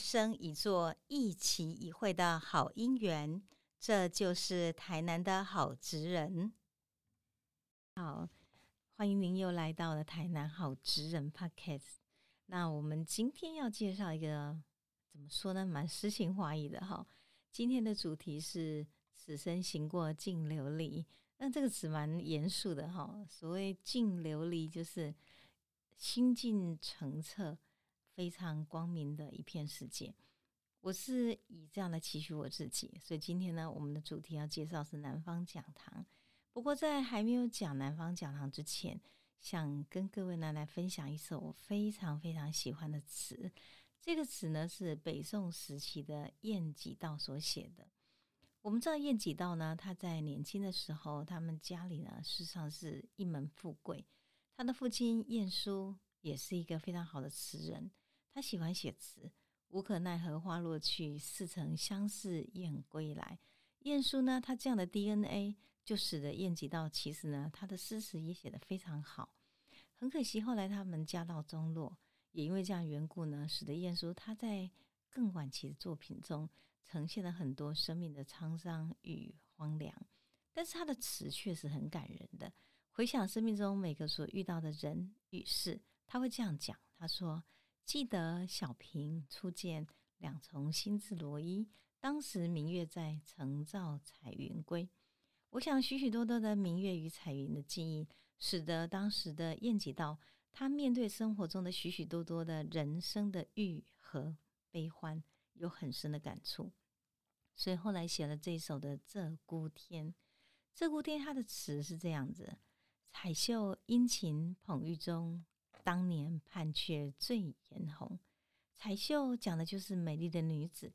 生一座一期一会的好姻缘。这就是台南的好职人。好，欢迎您又来到了台南好职人 Podcast。那我们今天要介绍一个怎么说呢，蛮诗情画意的哈。今天的主题是“此生行过尽琉璃”。那这个词蛮严肃的哈。所谓“尽琉璃”，就是心境澄澈、非常光明的一片世界。我是以这样的期许我自己，所以今天呢，我们的主题要介绍是南方讲堂。不过在还没有讲南方讲堂之前，想跟各位呢来分享一首我非常非常喜欢的词。这个词呢是北宋时期的晏几道所写的。我们知道晏几道呢，他在年轻的时候，他们家里呢事实上是一门富贵。他的父亲晏殊也是一个非常好的词人，他喜欢写词。无可奈何花落去，似曾相识燕归来。晏殊呢，他这样的 DNA 就使得晏几道其实呢，他的诗词也写得非常好。很可惜，后来他们家道中落，也因为这样缘故呢，使得晏殊他在更晚期的作品中呈现了很多生命的沧桑与荒凉。但是他的词却是很感人的。回想生命中每个所遇到的人与事，他会这样讲：他说。记得小平初见两重新字罗衣，当时明月在，曾照彩云归。我想许许多多的明月与彩云的记忆，使得当时的晏几道，他面对生活中的许许多多的人生的欲和悲欢，有很深的感触。所以后来写了这首的《鹧鸪天》。《鹧鸪天》它的词是这样子：彩袖殷勤捧玉中。当年盼却醉颜红，彩绣讲的就是美丽的女子。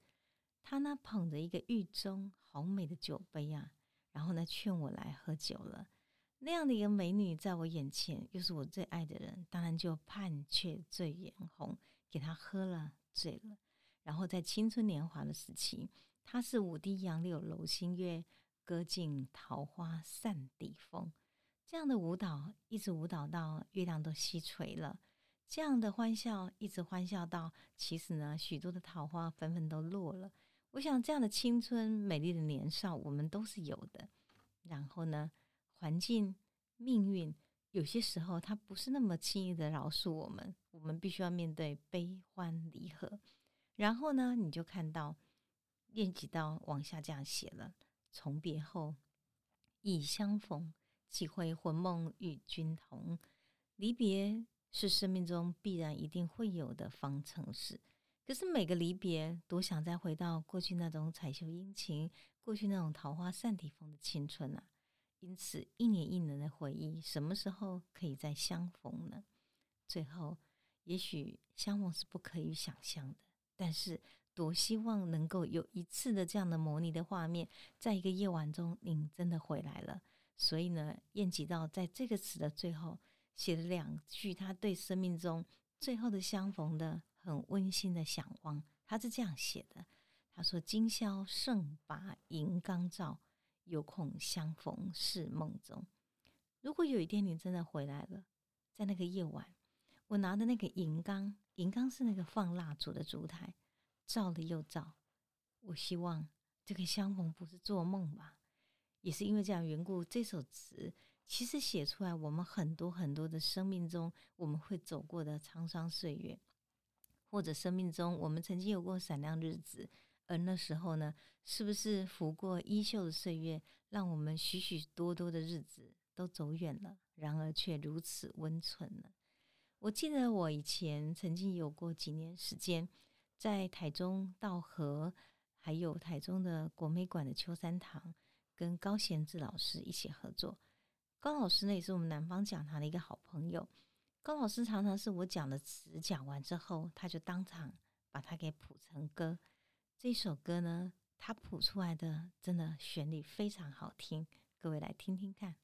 她呢捧着一个玉中好美的酒杯啊，然后呢劝我来喝酒了。那样的一个美女在我眼前，又是我最爱的人，当然就盼却醉颜红，给她喝了醉了。然后在青春年华的时期，她是五滴杨柳楼新月，歌尽桃花扇底风。这样的舞蹈一直舞蹈到月亮都西垂了，这样的欢笑一直欢笑到，其实呢，许多的桃花纷纷都落了。我想这样的青春美丽的年少，我们都是有的。然后呢，环境命运有些时候它不是那么轻易的饶恕我们，我们必须要面对悲欢离合。然后呢，你就看到练几道往下这样写了：从别后，已相逢。几回魂梦与君同，离别是生命中必然一定会有的方程式。可是每个离别，多想再回到过去那种彩绣殷勤、过去那种桃花扇底风的青春啊！因此，一年一年的回忆，什么时候可以再相逢呢？最后，也许相逢是不可以想象的，但是多希望能够有一次的这样的模拟的画面，在一个夜晚中，您真的回来了。所以呢，晏几道在这个词的最后写了两句，他对生命中最后的相逢的很温馨的想望。他是这样写的：他说：“今宵胜把银缸照，有恐相逢是梦中。”如果有一天你真的回来了，在那个夜晚，我拿的那个银缸，银缸是那个放蜡烛的烛台，照了又照。我希望这个相逢不是做梦吧。也是因为这样缘故，这首词其实写出来，我们很多很多的生命中我们会走过的沧桑岁月，或者生命中我们曾经有过闪亮日子，而那时候呢，是不是拂过衣袖的岁月，让我们许许多多的日子都走远了，然而却如此温存呢？我记得我以前曾经有过几年时间，在台中道和，还有台中的国美馆的秋山堂。跟高贤志老师一起合作，高老师呢也是我们南方讲堂的一个好朋友。高老师常常是我讲的词讲完之后，他就当场把它给谱成歌。这首歌呢，他谱出来的真的旋律非常好听，各位来听听看。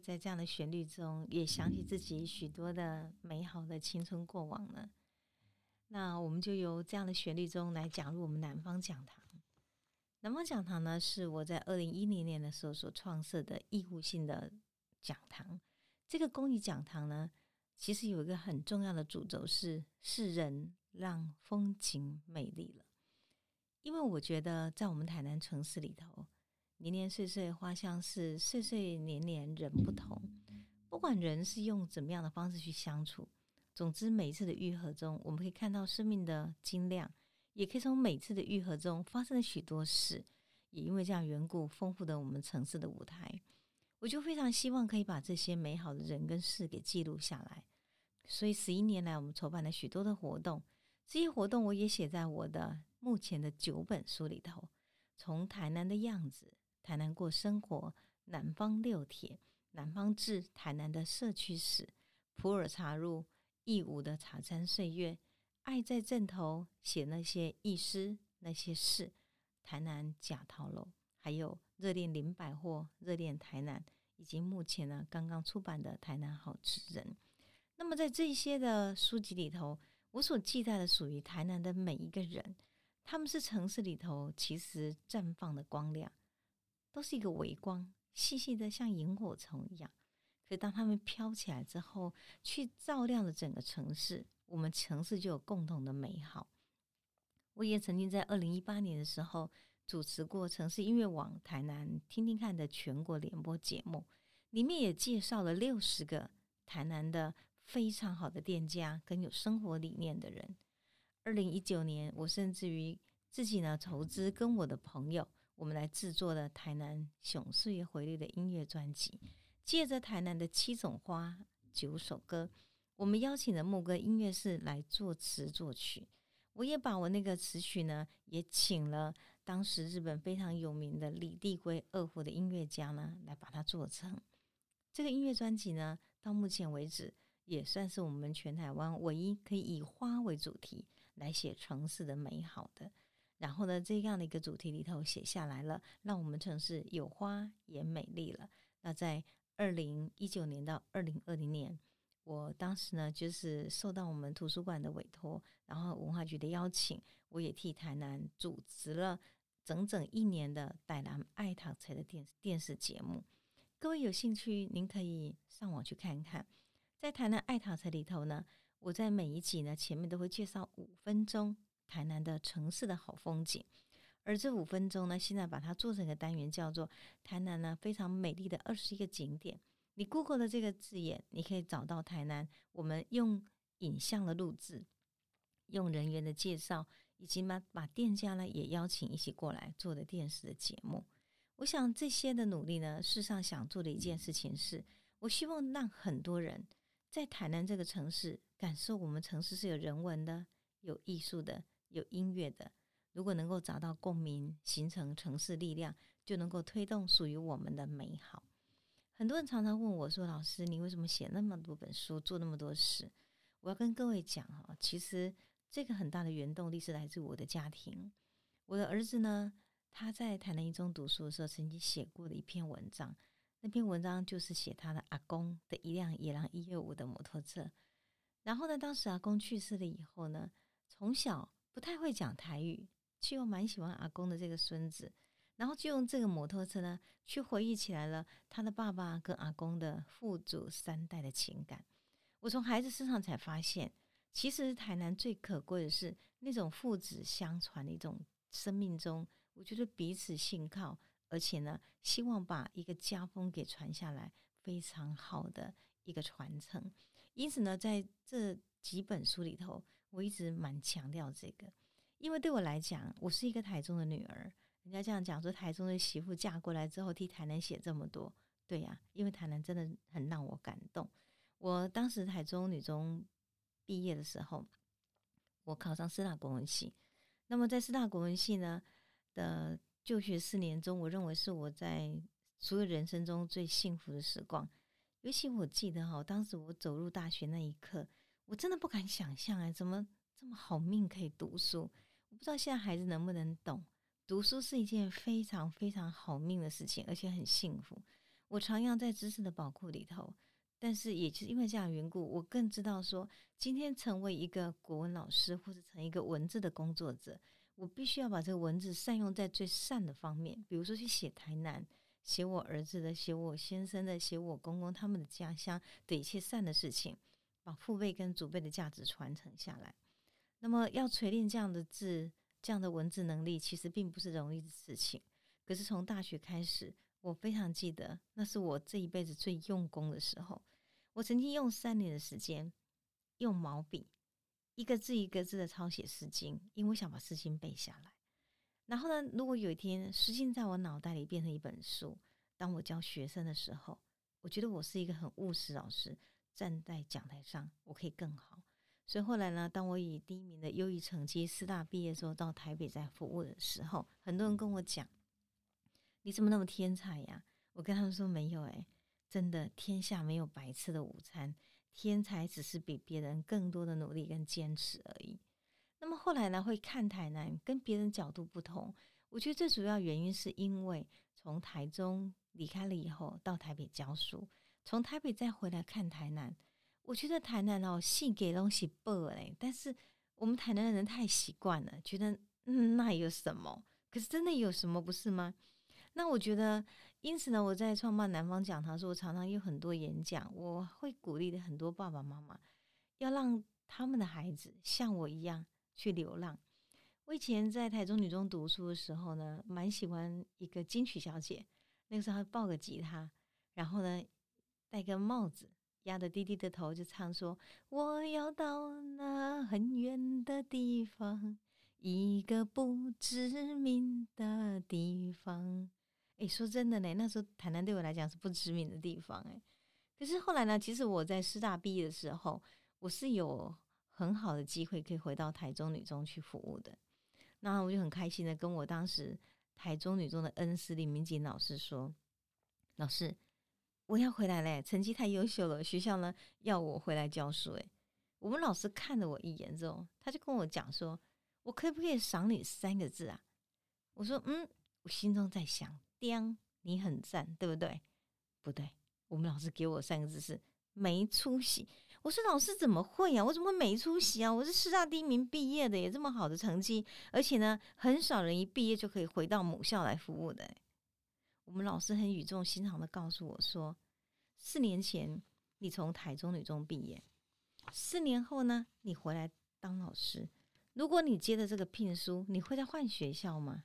在这样的旋律中，也想起自己许多的美好的青春过往呢？那我们就由这样的旋律中来讲入我们南方讲堂。南方讲堂呢，是我在二零一零年的时候所创设的义务性的讲堂。这个公益讲堂呢，其实有一个很重要的主轴是“世人让风景美丽了”。因为我觉得，在我们台南城市里头，年年岁岁花相似，岁岁年年人不同。不管人是用怎么样的方式去相处，总之每一次的愈合中，我们可以看到生命的精亮，也可以从每次的愈合中发生了许多事。也因为这样缘故，丰富的我们城市的舞台，我就非常希望可以把这些美好的人跟事给记录下来。所以十一年来，我们筹办了许多的活动，这些活动我也写在我的。目前的九本书里头，从台南的样子、台南过生活、南方六铁、南方志、台南的社区史、普洱茶入、义乌的茶山岁月、爱在镇头写那些意诗、那些事、台南假桃楼，还有热恋林百货、热恋台南，以及目前呢刚刚出版的《台南好吃人》。那么在这些的书籍里头，我所记载的属于台南的每一个人。他们是城市里头其实绽放的光亮，都是一个微光，细细的像萤火虫一样。可当他们飘起来之后，去照亮了整个城市，我们城市就有共同的美好。我也曾经在二零一八年的时候主持过城市音乐网台南听听看的全国联播节目，里面也介绍了六十个台南的非常好的店家跟有生活理念的人。二零一九年，我甚至于自己呢投资，跟我的朋友，我们来制作了台南熊岁月回忆的音乐专辑。借着台南的七种花九首歌，我们邀请了牧歌音乐室来作词作曲。我也把我那个词曲呢，也请了当时日本非常有名的李帝圭二胡的音乐家呢，来把它做成。这个音乐专辑呢，到目前为止也算是我们全台湾唯一可以以花为主题。来写城市的美好的，然后呢，这样的一个主题里头写下来了，让我们城市有花也美丽了。那在二零一九年到二零二零年，我当时呢，就是受到我们图书馆的委托，然后文化局的邀请，我也替台南主持了整整一年的《傣南爱陶瓷》的电电视节目。各位有兴趣，您可以上网去看看，在台南爱陶瓷里头呢。我在每一集呢前面都会介绍五分钟台南的城市的好风景，而这五分钟呢，现在把它做成一个单元，叫做台南呢非常美丽的二十一个景点。你 Google 的这个字眼，你可以找到台南。我们用影像的录制，用人员的介绍，以及把把店家呢也邀请一起过来做的电视的节目。我想这些的努力呢，事实上想做的一件事情是，我希望让很多人在台南这个城市。感受我们城市是有人文的、有艺术的、有音乐的。如果能够找到共鸣，形成城市力量，就能够推动属于我们的美好。很多人常常问我说：“老师，你为什么写那么多本书，做那么多事？”我要跟各位讲哈，其实这个很大的原动力是来自我的家庭。我的儿子呢，他在台南一中读书的时候，曾经写过的一篇文章。那篇文章就是写他的阿公的一辆野狼一六五的摩托车。然后呢，当时阿公去世了以后呢，从小不太会讲台语，却又蛮喜欢阿公的这个孙子，然后就用这个摩托车呢，去回忆起来了他的爸爸跟阿公的父祖三代的情感。我从孩子身上才发现，其实台南最可贵的是那种父子相传的一种生命中，我觉得彼此信靠，而且呢，希望把一个家风给传下来，非常好的一个传承。因此呢，在这几本书里头，我一直蛮强调这个，因为对我来讲，我是一个台中的女儿。人家这样讲说，台中的媳妇嫁过来之后，替台南写这么多，对呀，因为台南真的很让我感动。我当时台中女中毕业的时候，我考上师大国文系。那么在师大国文系呢的就学四年中，我认为是我在所有人生中最幸福的时光。尤其我记得哈，当时我走入大学那一刻，我真的不敢想象哎，怎么这么好命可以读书？我不知道现在孩子能不能懂，读书是一件非常非常好命的事情，而且很幸福。我徜徉在知识的宝库里头，但是也是因为这样的缘故，我更知道说，今天成为一个国文老师，或者成一个文字的工作者，我必须要把这个文字善用在最善的方面，比如说去写台南，写我儿子的，写我先生的，写我公公他们的家乡的一切善的事情，把父辈跟祖辈的价值传承下来。那么要锤炼这样的字、这样的文字能力，其实并不是容易的事情。可是从大学开始。我非常记得，那是我这一辈子最用功的时候。我曾经用三年的时间，用毛笔一个字一个字的抄写《诗经》，因为我想把《诗经》背下来。然后呢，如果有一天《诗经》在我脑袋里变成一本书，当我教学生的时候，我觉得我是一个很务实老师，站在讲台上我可以更好。所以后来呢，当我以第一名的优异成绩师大毕业之后，到台北在服务的时候，很多人跟我讲。你怎么那么天才呀？我跟他们说没有哎，真的天下没有白吃的午餐，天才只是比别人更多的努力跟坚持而已。那么后来呢，会看台南跟别人角度不同，我觉得最主要原因是因为从台中离开了以后，到台北教书，从台北再回来看台南，我觉得台南哦，信给东西薄哎，但是我们台南的人太习惯了，觉得嗯那有什么？可是真的有什么不是吗？那我觉得，因此呢，我在创办南方讲堂的时，我常常有很多演讲，我会鼓励的很多爸爸妈妈，要让他们的孩子像我一样去流浪。我以前在台中女中读书的时候呢，蛮喜欢一个金曲小姐，那个时候还抱个吉他，然后呢戴个帽子，压着低低的头，就唱说：“我要到那很远的地方，一个不知名的地方。”哎，说真的呢，那时候台南对我来讲是不知名的地方哎。可是后来呢，其实我在师大毕业的时候，我是有很好的机会可以回到台中女中去服务的。那我就很开心的跟我当时台中女中的恩师李明锦老师说：“老师，我要回来嘞，成绩太优秀了，学校呢要我回来教书。”哎，我们老师看了我一眼之后，他就跟我讲说：“我可不可以赏你三个字啊？”我说：“嗯。”我心中在想。叮，你很赞，对不对？不对，我们老师给我三个字是没出息。我说老师怎么会呀？我怎么会没出息啊？我是师大第一名毕业的，也这么好的成绩，而且呢，很少人一毕业就可以回到母校来服务的。我们老师很语重心长的告诉我说，四年前你从台中女中毕业，四年后呢，你回来当老师。如果你接的这个聘书，你会再换学校吗？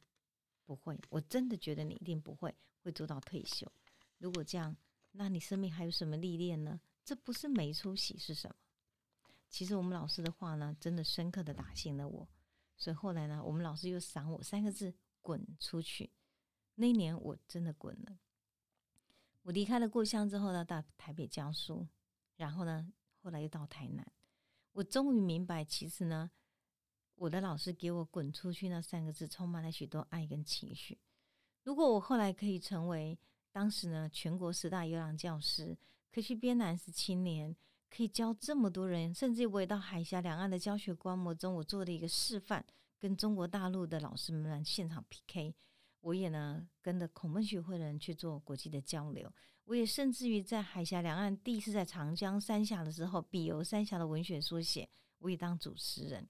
不会，我真的觉得你一定不会会做到退休。如果这样，那你生命还有什么历练呢？这不是没出息是什么？其实我们老师的话呢，真的深刻的打醒了我。所以后来呢，我们老师又赏我三个字：滚出去。那一年我真的滚了。我离开了故乡之后呢，到台北教书，然后呢，后来又到台南。我终于明白，其实呢。我的老师给我“滚出去”那三个字，充满了许多爱跟情绪。如果我后来可以成为当时呢全国十大优良教师，可以去编南师青年，可以教这么多人，甚至我也到海峡两岸的教学观摩中，我做了一个示范，跟中国大陆的老师们现场 PK。我也呢跟着孔孟学会的人去做国际的交流。我也甚至于在海峡两岸，第一次在长江三峡的时候，比游三峡的文学书写，我也当主持人。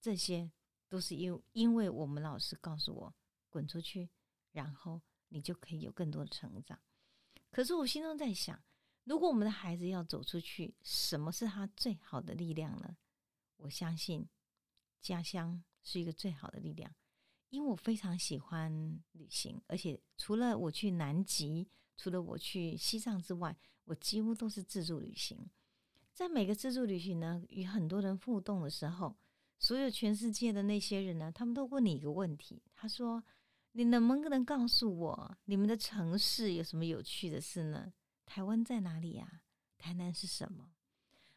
这些都是因因为我们老师告诉我滚出去，然后你就可以有更多的成长。可是我心中在想，如果我们的孩子要走出去，什么是他最好的力量呢？我相信家乡是一个最好的力量，因为我非常喜欢旅行，而且除了我去南极，除了我去西藏之外，我几乎都是自助旅行。在每个自助旅行呢，与很多人互动的时候。所有全世界的那些人呢，他们都问你一个问题。他说：“你能不能告诉我，你们的城市有什么有趣的事呢？台湾在哪里呀？台南是什么？”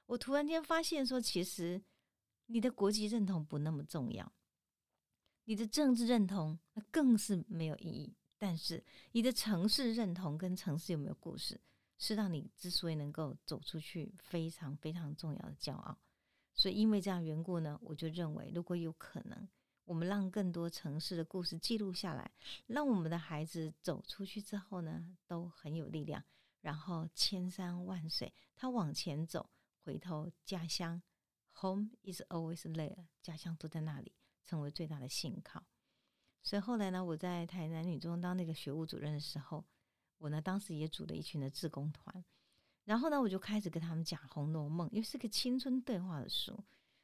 我突然间发现，说其实你的国籍认同不那么重要，你的政治认同那更是没有意义。但是你的城市认同跟城市有没有故事，是让你之所以能够走出去非常非常重要的骄傲。所以，因为这样缘故呢，我就认为，如果有可能，我们让更多城市的故事记录下来，让我们的孩子走出去之后呢，都很有力量。然后千山万水，他往前走，回头家乡，Home is always there，家乡都在那里，成为最大的信靠。所以后来呢，我在台南女中当那个学务主任的时候，我呢当时也组了一群的志工团，然后呢，我就开始跟他们讲《红楼梦》，因为是个青春对话的书。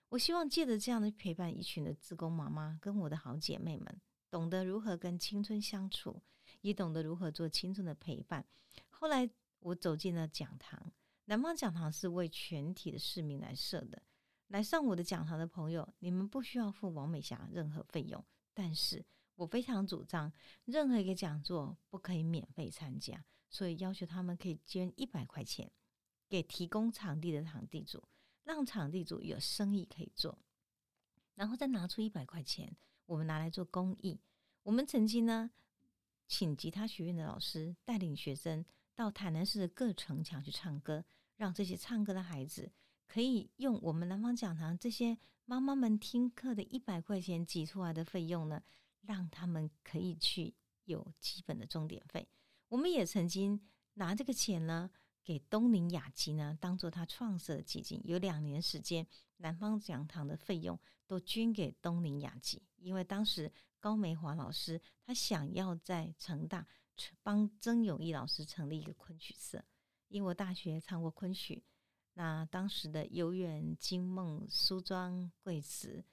我希望借着这样的陪伴，一群的自工妈妈跟我的好姐妹们，懂得如何跟青春相处，也懂得如何做青春的陪伴。后来我走进了讲堂，南方讲堂是为全体的市民来设的。来上我的讲堂的朋友，你们不需要付王美霞任何费用，但是我非常主张，任何一个讲座不可以免费参加，所以要求他们可以捐一百块钱给提供场地的场地主。让场地主有生意可以做，然后再拿出一百块钱，我们拿来做公益。我们曾经呢，请吉他学院的老师带领学生到台南市的各城墙去唱歌，让这些唱歌的孩子可以用我们南方讲堂这些妈妈们听课的一百块钱挤出来的费用呢，让他们可以去有基本的钟点费。我们也曾经拿这个钱呢。给东宁雅集呢，当做他创设的基金，有两年时间，南方讲堂的费用都捐给东宁雅集，因为当时高梅华老师他想要在成大帮曾永义老师成立一个昆曲社，因为我大学唱过昆曲，那当时的游园惊梦梳妆贵词，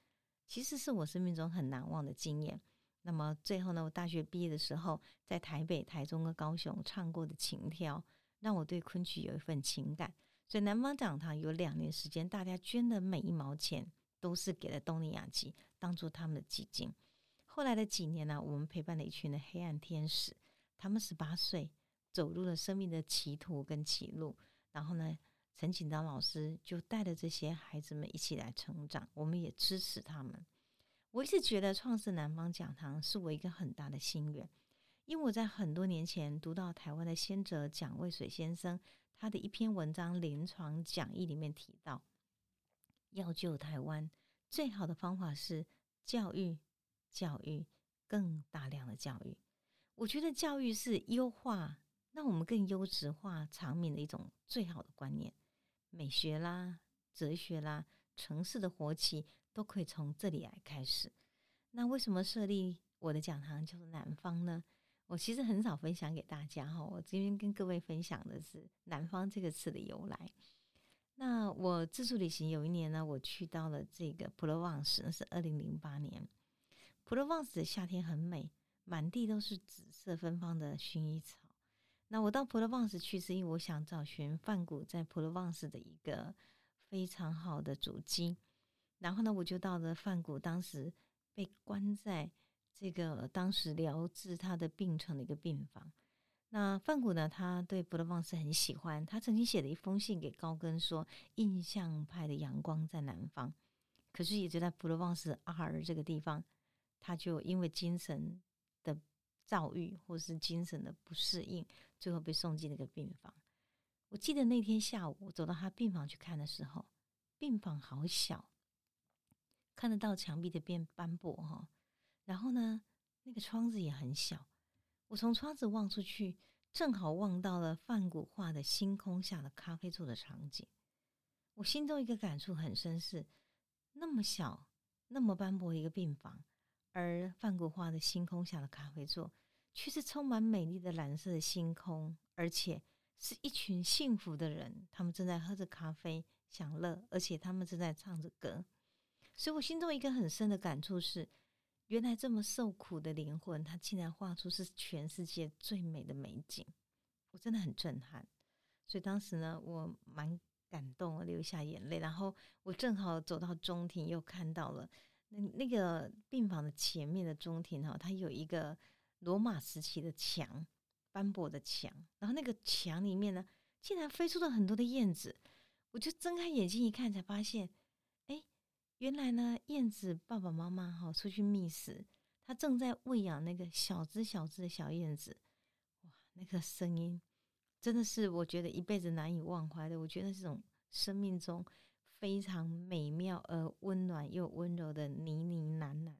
其实是我生命中很难忘的经验。那么最后呢，我大学毕业的时候，在台北、台中和高雄唱过的情调。让我对昆曲有一份情感，所以南方讲堂有两年时间，大家捐的每一毛钱都是给了东尼亚基当做他们的基金。后来的几年呢，我们陪伴了一群的黑暗天使，他们十八岁走入了生命的歧途跟歧路，然后呢，陈锦章老师就带着这些孩子们一起来成长，我们也支持他们。我一直觉得创设南方讲堂是我一个很大的心愿。因为我在很多年前读到台湾的先哲蒋渭水先生他的一篇文章《临床讲义》里面提到，要救台湾最好的方法是教育、教育、更大量的教育。我觉得教育是优化让我们更优质化长命的一种最好的观念，美学啦、哲学啦、城市的活起都可以从这里来开始。那为什么设立我的讲堂叫做南方呢？我其实很少分享给大家哈，我今天跟各位分享的是“南方”这个词的由来。那我自助旅行有一年呢，我去到了这个普罗旺斯，那是二零零八年。普罗旺斯的夏天很美，满地都是紫色芬芳的薰衣草。那我到普罗旺斯去，是因为我想找寻梵谷在普罗旺斯的一个非常好的足迹。然后呢，我就到了梵谷当时被关在。这个当时疗治他的病程的一个病房。那梵谷呢？他对普罗旺斯很喜欢。他曾经写了一封信给高更，说印象派的阳光在南方。可是也就在普罗旺斯阿尔这个地方，他就因为精神躁郁或是精神的不适应，最后被送进那个病房。我记得那天下午，我走到他病房去看的时候，病房好小，看得到墙壁的边斑驳哈。然后呢，那个窗子也很小，我从窗子望出去，正好望到了梵谷画的星空下的咖啡座的场景。我心中一个感触很深是：那么小、那么斑驳一个病房，而梵谷画的星空下的咖啡座，却是充满美丽的蓝色的星空，而且是一群幸福的人，他们正在喝着咖啡享乐，而且他们正在唱着歌。所以我心中一个很深的感触是。原来这么受苦的灵魂，他竟然画出是全世界最美的美景，我真的很震撼。所以当时呢，我蛮感动，流下眼泪。然后我正好走到中庭，又看到了那那个病房的前面的中庭哈，它有一个罗马时期的墙，斑驳的墙。然后那个墙里面呢，竟然飞出了很多的燕子。我就睁开眼睛一看，才发现。原来呢，燕子爸爸妈妈哈出去觅食，他正在喂养那个小只小只的小燕子。哇，那个声音真的是我觉得一辈子难以忘怀的。我觉得这种生命中非常美妙而温暖又温柔的呢呢喃喃。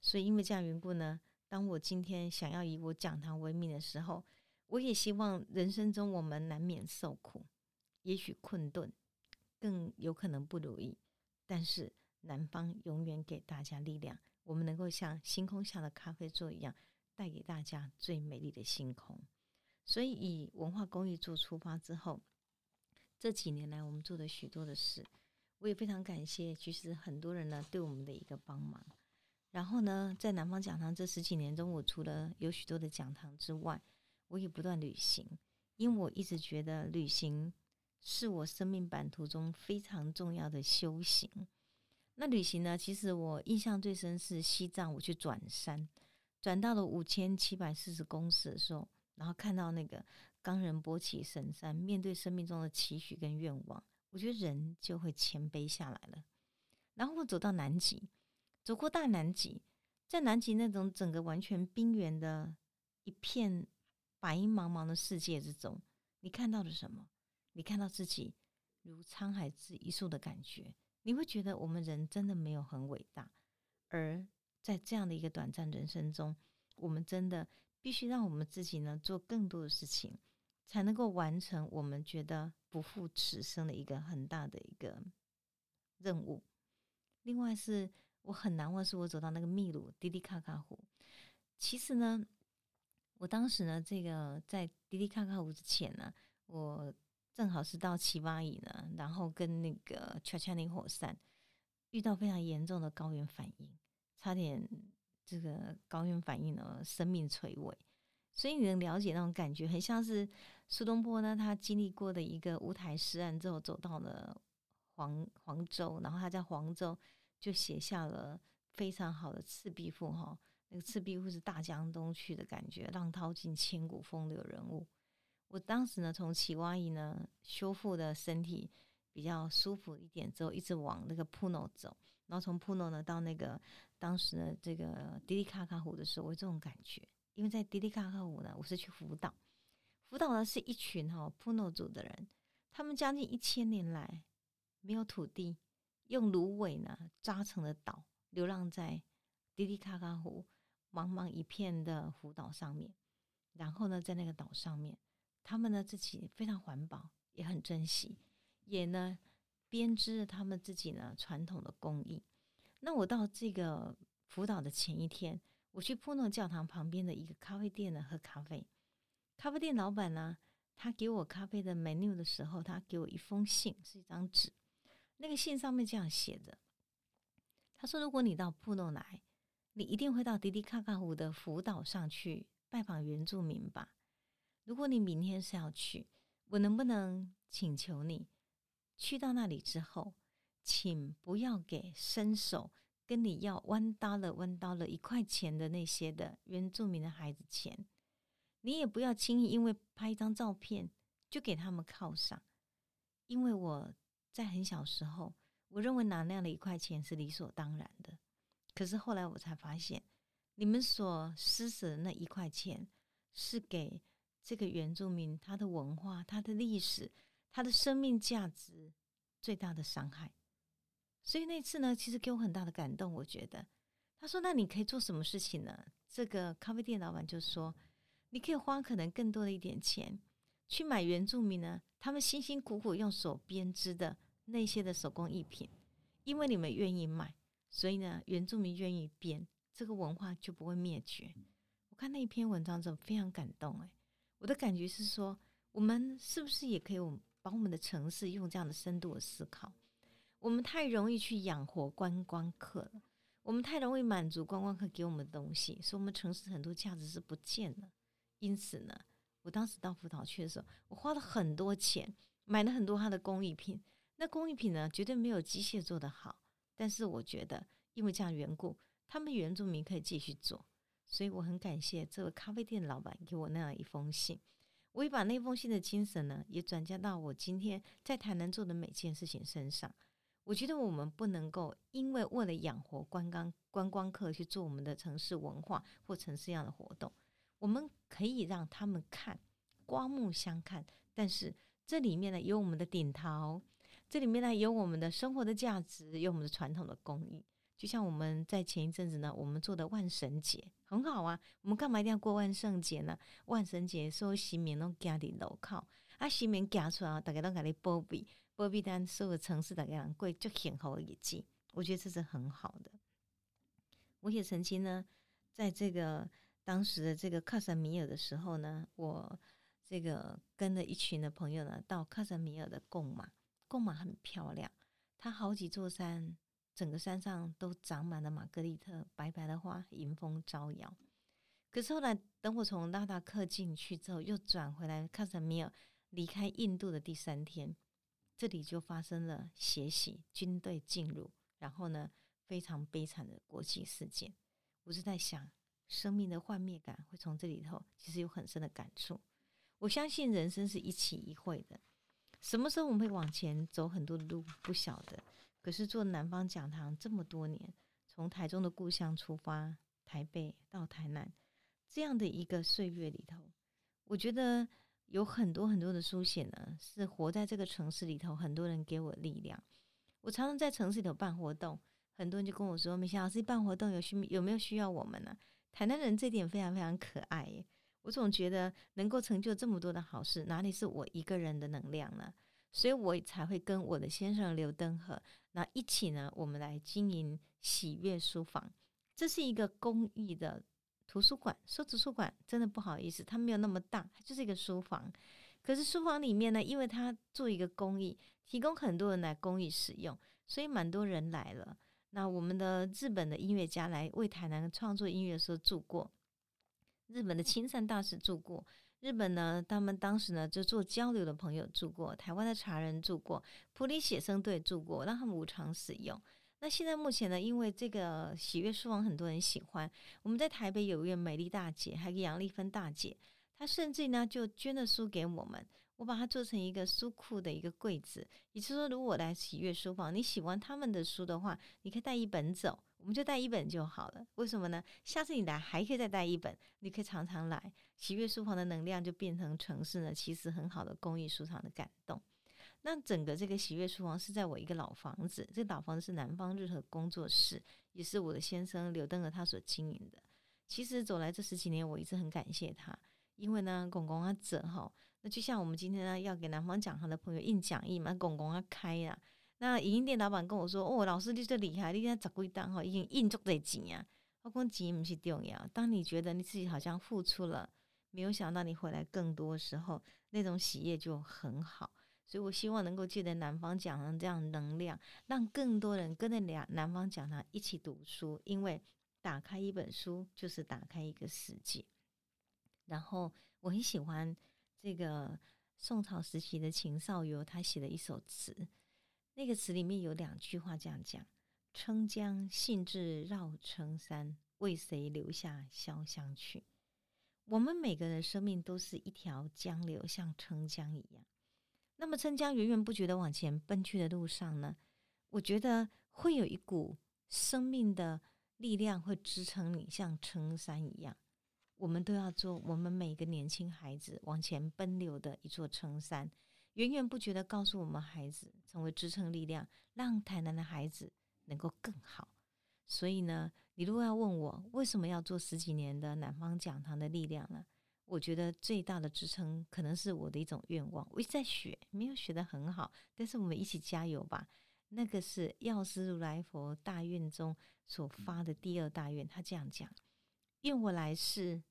所以因为这样缘故呢，当我今天想要以我讲堂为名的时候，我也希望人生中我们难免受苦，也许困顿，更有可能不如意，但是南方永远给大家力量，我们能够像星空下的咖啡座一样，带给大家最美丽的星空。所以以文化公益做出发之后，这几年来我们做的许多的事，我也非常感谢，其实很多人呢对我们的一个帮忙。然后呢，在南方讲堂这十几年中，我除了有许多的讲堂之外，我也不断旅行，因为我一直觉得旅行是我生命版图中非常重要的修行。那旅行呢，其实我印象最深是西藏，我去转山，转到了五千七百四十公尺的时候。然后看到那个冈仁波齐神山，面对生命中的期许跟愿望，我觉得人就会谦卑下来了。然后我走到南极，走过大南极，在南极那种整个完全冰原的一片白茫茫的世界之中，你看到了什么？你看到自己如沧海之一粟的感觉，你会觉得我们人真的没有很伟大。而在这样的一个短暂人生中，我们真的。必须让我们自己呢做更多的事情，才能够完成我们觉得不负此生的一个很大的一个任务。另外是我很难忘，是我走到那个秘鲁迪迪卡卡湖。其实呢，我当时呢，这个在迪迪卡卡湖之前呢，我正好是到奇巴伊呢，然后跟那个乔恰尼火山遇到非常严重的高原反应，差点。这个高原反应呢，生命垂危，所以你能了解那种感觉，很像是苏东坡呢，他经历过的一个乌台诗案之后，走到了黄黄州，然后他在黄州就写下了非常好的《赤壁赋》哈。那个《赤壁赋》是大江东去的感觉，浪淘尽，千古风流人物。我当时呢，从奇瓦伊呢修复的身体比较舒服一点之后，一直往那个普诺走，然后从普诺呢到那个。当时呢，这个迪迪卡卡湖的时候，我有这种感觉，因为在迪迪卡卡湖呢，我是去辅导，辅导的是一群哈普诺族的人，他们将近一千年来没有土地，用芦苇呢扎成的岛，流浪在迪迪卡卡湖茫茫一片的湖岛上面，然后呢，在那个岛上面，他们呢自己非常环保，也很珍惜，也呢编织了他们自己呢传统的工艺。那我到这个辅导的前一天，我去普诺教堂旁边的一个咖啡店呢喝咖啡。咖啡店老板呢，他给我咖啡的 menu 的时候，他给我一封信，是一张纸。那个信上面这样写着：他说，如果你到普诺来，你一定会到迪迪卡卡湖的福岛上去拜访原住民吧？如果你明天是要去，我能不能请求你去到那里之后？请不要给伸手跟你要弯刀了弯刀了一块钱的那些的原住民的孩子钱，你也不要轻易因为拍一张照片就给他们犒赏，因为我在很小时候，我认为拿那样的一块钱是理所当然的，可是后来我才发现，你们所施舍的那一块钱是给这个原住民他的文化、他的历史、他的生命价值最大的伤害。所以那次呢，其实给我很大的感动。我觉得，他说：“那你可以做什么事情呢？”这个咖啡店老板就说：“你可以花可能更多的一点钱，去买原住民呢他们辛辛苦苦用手编织的那些的手工艺品，因为你们愿意买，所以呢，原住民愿意编，这个文化就不会灭绝。”我看那一篇文章之后非常感动。哎，我的感觉是说，我们是不是也可以把我们的城市用这样的深度的思考？我们太容易去养活观光客了，我们太容易满足观光客给我们的东西，所以我们城市很多价值是不见了。因此呢，我当时到福岛去的时候，我花了很多钱买了很多他的工艺品。那工艺品呢，绝对没有机械做的好，但是我觉得因为这样缘故，他们原住民可以继续做，所以我很感谢这位咖啡店老板给我那样一封信。我也把那封信的精神呢，也转嫁到我今天在台南做的每件事情身上。我觉得我们不能够因为为了养活观光观光客去做我们的城市文化或城市样的活动，我们可以让他们看，刮目相看。但是这里面呢有我们的顶桃，这里面呢有我们的生活的价值，有我们的传统的工艺。就像我们在前一阵子呢，我们做的万圣节很好啊。我们干嘛一定要过万圣节呢？万圣节所有新民拢家伫楼靠，啊新民家出来，大家都给你保庇，保庇单所有城市大家人过就幸福的日子。我觉得这是很好的。我也曾经呢，在这个当时的这个克什米尔的时候呢，我这个跟着一群的朋友呢，到克什米尔的贡马，贡马很漂亮，它好几座山。整个山上都长满了玛格丽特，白白的花，迎风招摇。可是后来，等我从拉达克进去之后，又转回来喀什米尔，离开印度的第三天，这里就发生了血洗，军队进入，然后呢，非常悲惨的国际事件。我是在想，生命的幻灭感会从这里头，其实有很深的感触。我相信人生是一起一会的，什么时候我们会往前走很多的路，不晓得。可是做南方讲堂这么多年，从台中的故乡出发，台北到台南，这样的一个岁月里头，我觉得有很多很多的书写呢，是活在这个城市里头，很多人给我力量。我常常在城市里头办活动，很多人就跟我说：“美霞老师办活动有需有没有需要我们呢？”台南人这点非常非常可爱耶。我总觉得能够成就这么多的好事，哪里是我一个人的能量呢？所以我才会跟我的先生刘登和那一起呢，我们来经营喜悦书房。这是一个公益的图书馆，说图书馆真的不好意思，它没有那么大，就是一个书房。可是书房里面呢，因为它做一个公益，提供很多人来公益使用，所以蛮多人来了。那我们的日本的音乐家来为台南创作音乐的时候住过，日本的青山大师住过。日本呢，他们当时呢就做交流的朋友住过，台湾的茶人住过，普里写生队住过，让他们无偿使用。那现在目前呢，因为这个喜悦书房很多人喜欢，我们在台北有一位美丽大姐，还有杨丽芬大姐，她甚至呢就捐了书给我们，我把它做成一个书库的一个柜子。也就是说，如果来喜悦书房，你喜欢他们的书的话，你可以带一本走。我们就带一本就好了，为什么呢？下次你来还可以再带一本，你可以常常来。喜悦书房的能量就变成城市呢，其实很好的公益书场的感动。那整个这个喜悦书房是在我一个老房子，这个老房子是南方日和工作室，也是我的先生刘登和他所经营的。其实走来这十几年，我一直很感谢他，因为呢，公公啊折哈，那就像我们今天呢要给南方讲堂的朋友印讲义嘛，公公啊开呀。那影音店老板跟我说：“哦，老师你最厉害，你现在十几单哈，已经印足在钱啊。我讲钱不是重要，当你觉得你自己好像付出了，没有想到你回来更多时候，那种喜悦就很好。所以我希望能够借着南方讲堂这样能量，让更多人跟着两南方讲堂一起读书，因为打开一本书就是打开一个世界。然后我很喜欢这个宋朝时期的秦少游他写的一首词。”那个词里面有两句话这样讲：“称江兴致绕城山，为谁留下潇湘去？”我们每个人生命都是一条江流，像称江一样。那么，称江源源不绝的往前奔去的路上呢？我觉得会有一股生命的力量会支撑你，像撑山一样。我们都要做我们每个年轻孩子往前奔流的一座撑山。源源不绝的告诉我们孩子成为支撑力量，让台南的孩子能够更好。所以呢，你如果要问我为什么要做十几年的南方讲堂的力量呢？我觉得最大的支撑可能是我的一种愿望。我一直在学，没有学得很好，但是我们一起加油吧。那个是药师如来佛大愿中所发的第二大愿，他这样讲：愿我来世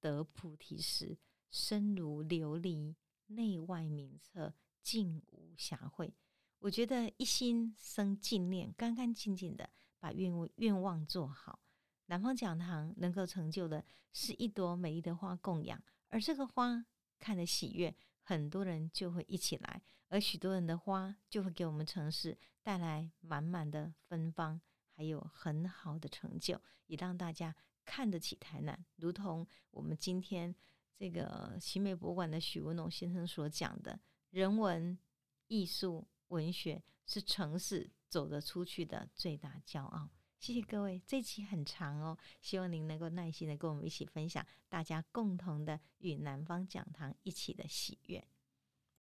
得菩提时，身如琉璃。内外明澈，净无瑕秽。我觉得一心生净念，干干净净的把愿愿望做好。南方讲堂能够成就的是一朵美丽的花供养，而这个花看的喜悦，很多人就会一起来，而许多人的花就会给我们城市带来满满的芬芳，还有很好的成就，也让大家看得起台南，如同我们今天。这个奇美博物馆的许文龙先生所讲的人文、艺术、文学是城市走得出去的最大骄傲。谢谢各位，这期很长哦，希望您能够耐心的跟我们一起分享大家共同的与南方讲堂一起的喜悦。